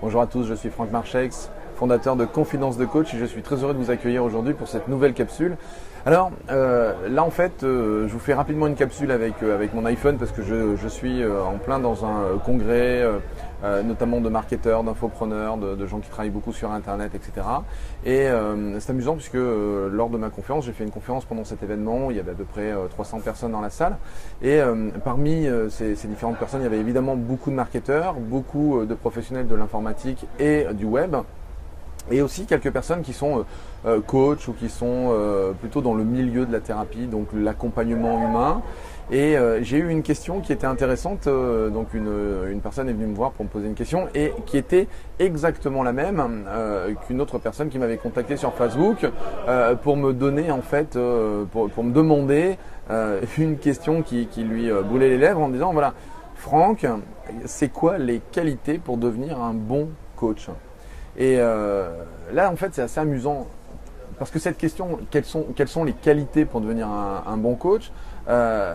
Bonjour à tous, je suis Franck Marchex, fondateur de Confidence de Coach et je suis très heureux de vous accueillir aujourd'hui pour cette nouvelle capsule. Alors euh, là en fait, euh, je vous fais rapidement une capsule avec, euh, avec mon iPhone parce que je, suis en plein dans un congrès, notamment de marketeurs, d'infopreneurs, de, gens qui travaillent beaucoup sur Internet, etc. Et c'est amusant puisque lors de ma conférence, j'ai fait une conférence pendant cet événement, il y avait à peu près 300 personnes dans la salle. Et parmi ces différentes personnes, il y avait évidemment beaucoup de marketeurs, beaucoup de professionnels de l'informatique et du web et aussi quelques personnes qui sont euh, euh, coachs ou qui sont euh, plutôt dans le milieu de la thérapie, donc l'accompagnement humain. Et j'ai eu une question qui était intéressante. donc une, une, personne est venue me voir pour me poser une question et qui était exactement la même qu'une autre personne qui m'avait contacté sur Facebook pour me donner en fait, pour, me demander une question qui, qui lui brûlait les lèvres en disant voilà, Franck, c'est quoi les qualités pour devenir un bon coach? Et euh, là, en fait, c'est assez amusant. Parce que cette question, quelles sont, les qualités pour devenir un, bon coach euh,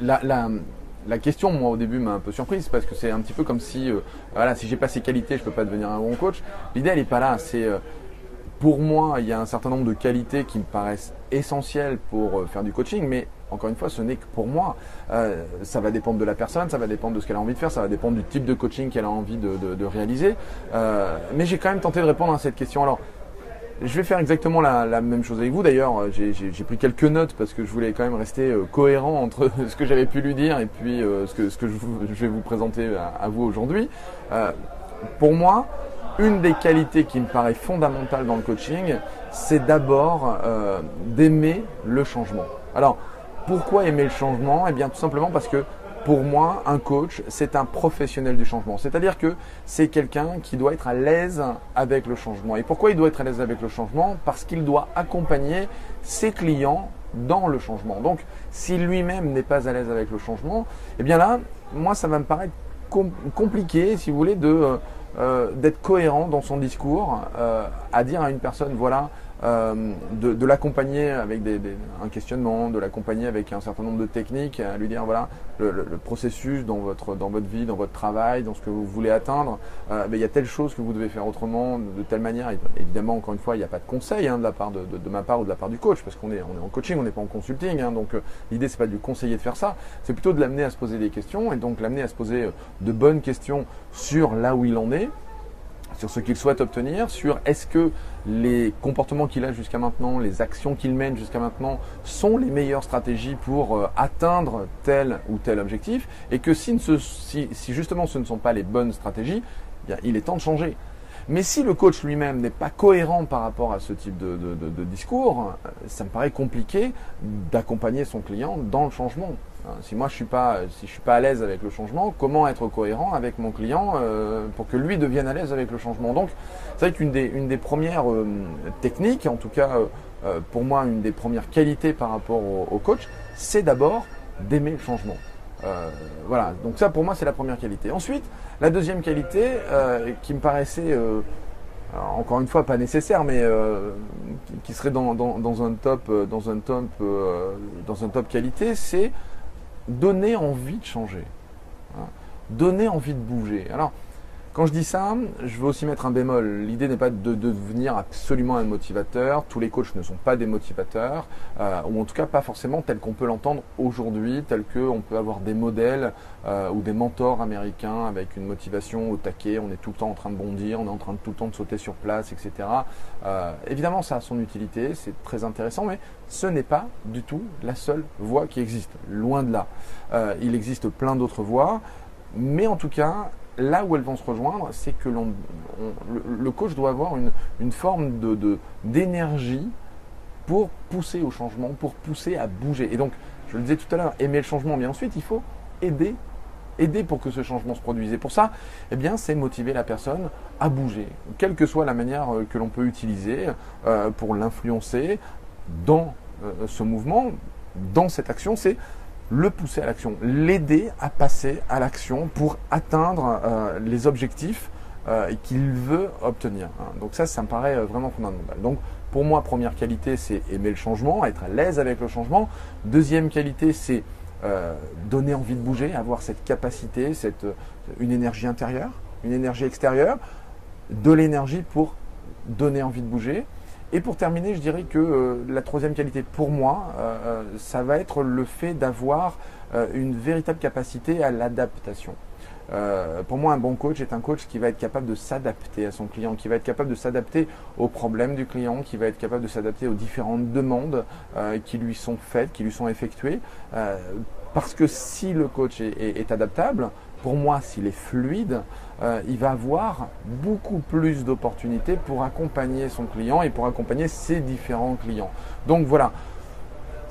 la, question, moi, au début, m'a un peu surprise parce que c'est un petit peu comme si, euh, voilà, si j'ai pas ces qualités, je peux pas devenir un bon coach. L'idée, elle est pas là. C'est pour moi, il y a un certain nombre de qualités qui me paraissent essentielles pour faire du coaching, mais encore une fois, ce n'est que pour moi. Euh, ça va dépendre de la personne, ça va dépendre de ce qu'elle a envie de faire, ça va dépendre du type de coaching qu'elle a envie de, réaliser. Euh, mais j'ai quand même tenté de répondre à cette question. Alors, je vais faire exactement la, même chose avec vous. D'ailleurs, j'ai pris quelques notes parce que je voulais quand même rester euh, cohérent entre ce que j'avais pu lui dire et puis ce que, ce que je, vais vous présenter à, vous aujourd'hui. pour moi, une des qualités qui me paraît fondamentale dans le coaching, c'est d'abord d'aimer le changement. Alors, pourquoi aimer le changement? Eh bien tout simplement parce que pour moi, un coach, c'est un professionnel du changement. C'est-à-dire que c'est quelqu'un qui doit être à l'aise avec le changement. Et pourquoi il doit être à l'aise avec le changement? Parce qu'il doit accompagner ses clients dans le changement. Donc, si lui-même n'est pas à l'aise avec le changement, eh bien là, moi, ça va me paraître compliqué, si vous voulez, euh, d'être cohérent dans son discours, euh, à dire à une personne, voilà, euh, de, de l'accompagner avec des, des, un questionnement, de l'accompagner avec un certain nombre de techniques, à lui dire voilà le, le, le, processus dans votre dans votre vie, dans votre travail, dans ce que vous voulez atteindre, euh, ben, il y a telle chose que vous devez faire autrement, de telle manière. Évidemment, encore une fois, il n'y a pas de conseil hein, de la part de, de, de, ma part ou de la part du coach, parce qu'on est on est en coaching, on n'est pas en consulting, hein, donc euh, l'idée c'est pas de lui conseiller de faire ça, c'est plutôt de l'amener à se poser des questions et donc l'amener à se poser euh, de bonnes questions sur là où il en est sur ce qu'il souhaite obtenir, sur est-ce que les comportements qu'il a jusqu'à maintenant, les actions qu'il mène jusqu'à maintenant sont les meilleures stratégies pour euh, atteindre tel ou tel objectif, et que si, justement ce ne sont pas les bonnes stratégies, eh il est temps de changer. Mais si le coach lui-même n'est pas cohérent par rapport à ce type de discours, euh, ça me paraît compliqué d'accompagner son client dans le changement. Hein, si moi je suis pas, si je suis pas à l'aise avec le changement, comment être cohérent avec mon client euh, pour que lui devienne à l'aise avec le changement? Donc, c'est vrai qu'une des, une des premières euh, techniques, en tout cas euh, pour moi une des premières qualités par rapport au, coach, c'est d'abord d'aimer le changement. voilà, donc ça pour moi c'est la première qualité. Ensuite, la deuxième qualité qui me paraissait encore une fois pas nécessaire, mais qui serait dans, dans, un top, dans un top, dans un top qualité, c'est donner envie de changer, hein. donner envie de bouger. Alors, quand je dis ça, je veux aussi mettre un bémol. L'idée n'est pas de devenir absolument un motivateur. Tous les coachs ne sont pas des motivateurs, euh, ou en tout cas pas forcément tel qu'on peut l'entendre aujourd'hui, tel qu'on peut avoir des modèles euh, ou des mentors américains avec une motivation au taquet. On est tout le temps en train de bondir, on est en train de tout le temps de sauter sur place, etc. Euh, évidemment, ça a son utilité, c'est très intéressant, mais ce n'est pas du tout la seule voie qui existe. Loin de là. il existe plein d'autres voies, mais en tout cas, là où elles vont se rejoindre, c'est que l'on, le, coach doit avoir une, une forme de, d'énergie pour pousser au changement, pour pousser à bouger. Et donc, je le disais tout à l'heure, aimer le changement, mais ensuite, il faut aider, aider pour que ce changement se produise. Et pour ça, eh bien, c'est motiver la personne à bouger, quelle que soit la manière euh, que l'on peut utiliser euh, pour l'influencer dans euh, ce mouvement, dans cette action, c'est le pousser à l'action, l'aider à passer à l'action pour atteindre euh, les objectifs euh, qu'il veut obtenir. Hein. Donc ça, ça me paraît euh, vraiment fondamental. Donc pour moi, première qualité, c'est aimer le changement, être à l'aise avec le changement. Deuxième qualité, c'est donner envie de bouger, avoir cette capacité, une énergie intérieure, une énergie extérieure, de l'énergie pour donner envie de bouger. Et pour terminer, je dirais que euh, la troisième qualité pour moi, euh, euh, ça va être le fait d'avoir une véritable capacité à l'adaptation. pour moi, un bon coach est un coach qui va être capable de s'adapter à son client, qui va être capable de s'adapter aux problèmes du client, qui va être capable de s'adapter aux différentes demandes qui lui sont faites, qui lui sont effectuées. parce que si le coach est adaptable, pour moi, s'il est fluide, euh, il va avoir beaucoup plus d'opportunités pour accompagner son client et pour accompagner ses différents clients. Donc voilà,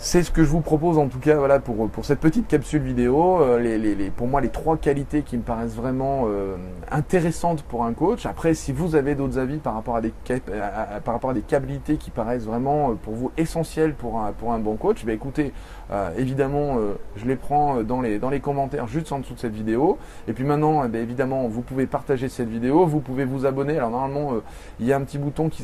c'est ce que je vous propose en tout cas voilà, pour, pour cette petite capsule vidéo. Euh, les, les, pour moi, les trois qualités qui me paraissent vraiment euh, intéressantes pour un coach. Après, si vous avez d'autres avis par rapport à des, par rapport à des qualités qui paraissent vraiment euh, pour vous essentielles pour un, pour un bon coach, bah, écoutez, évidemment, je les prends dans les, dans les commentaires juste en dessous de cette vidéo. Et puis maintenant, eh évidemment, vous pouvez partager cette vidéo, vous pouvez vous abonner. Alors normalement, il y a un petit bouton qui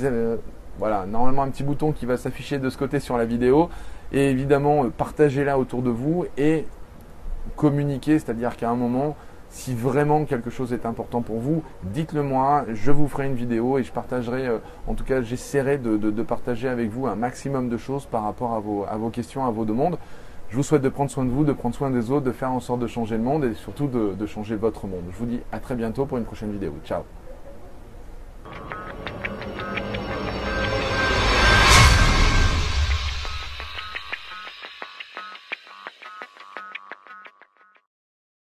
voilà, normalement un petit bouton qui va s'afficher de ce côté sur la vidéo. Et évidemment, euh, partagez-la autour de vous et communiquez, c'est-à-dire qu'à un moment, si vraiment quelque chose est important pour vous, dites-le moi, je vous ferai une vidéo et je partagerai, euh, en tout cas j'essaierai de, partager avec vous un maximum de choses par rapport à vos, à vos questions, à vos demandes. Je vous souhaite de prendre soin de vous, de prendre soin des autres, de faire en sorte de changer le monde et surtout de changer votre monde. Je vous dis à très bientôt pour une prochaine vidéo. Ciao